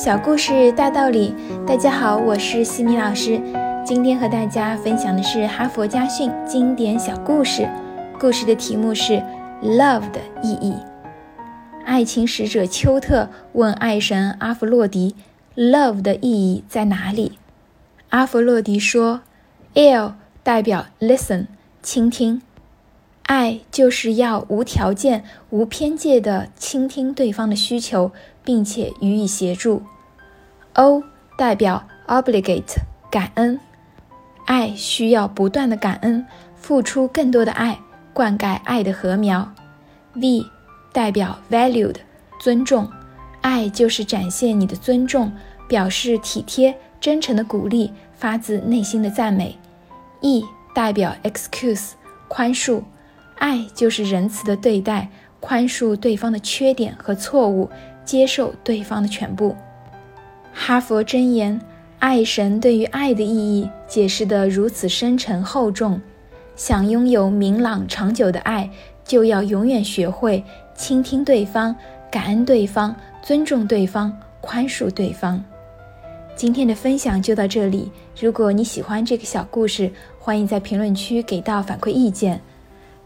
小故事大道理，大家好，我是西米老师。今天和大家分享的是哈佛家训经典小故事。故事的题目是《Love》的意义。爱情使者丘特问爱神阿弗洛狄：“Love 的意义在哪里？”阿弗洛狄说：“L 代表 Listen，倾听。爱就是要无条件、无偏见地倾听对方的需求。”并且予以协助。O 代表 obligate 感恩，爱需要不断的感恩，付出更多的爱，灌溉爱的禾苗。V 代表 valued 尊重，爱就是展现你的尊重，表示体贴、真诚的鼓励，发自内心的赞美。E 代表 excuse 宽恕，爱就是仁慈的对待，宽恕对方的缺点和错误。接受对方的全部。哈佛箴言：爱神对于爱的意义解释得如此深沉厚重。想拥有明朗长久的爱，就要永远学会倾听对方、感恩对方、尊重对方、宽恕对方。今天的分享就到这里。如果你喜欢这个小故事，欢迎在评论区给到反馈意见。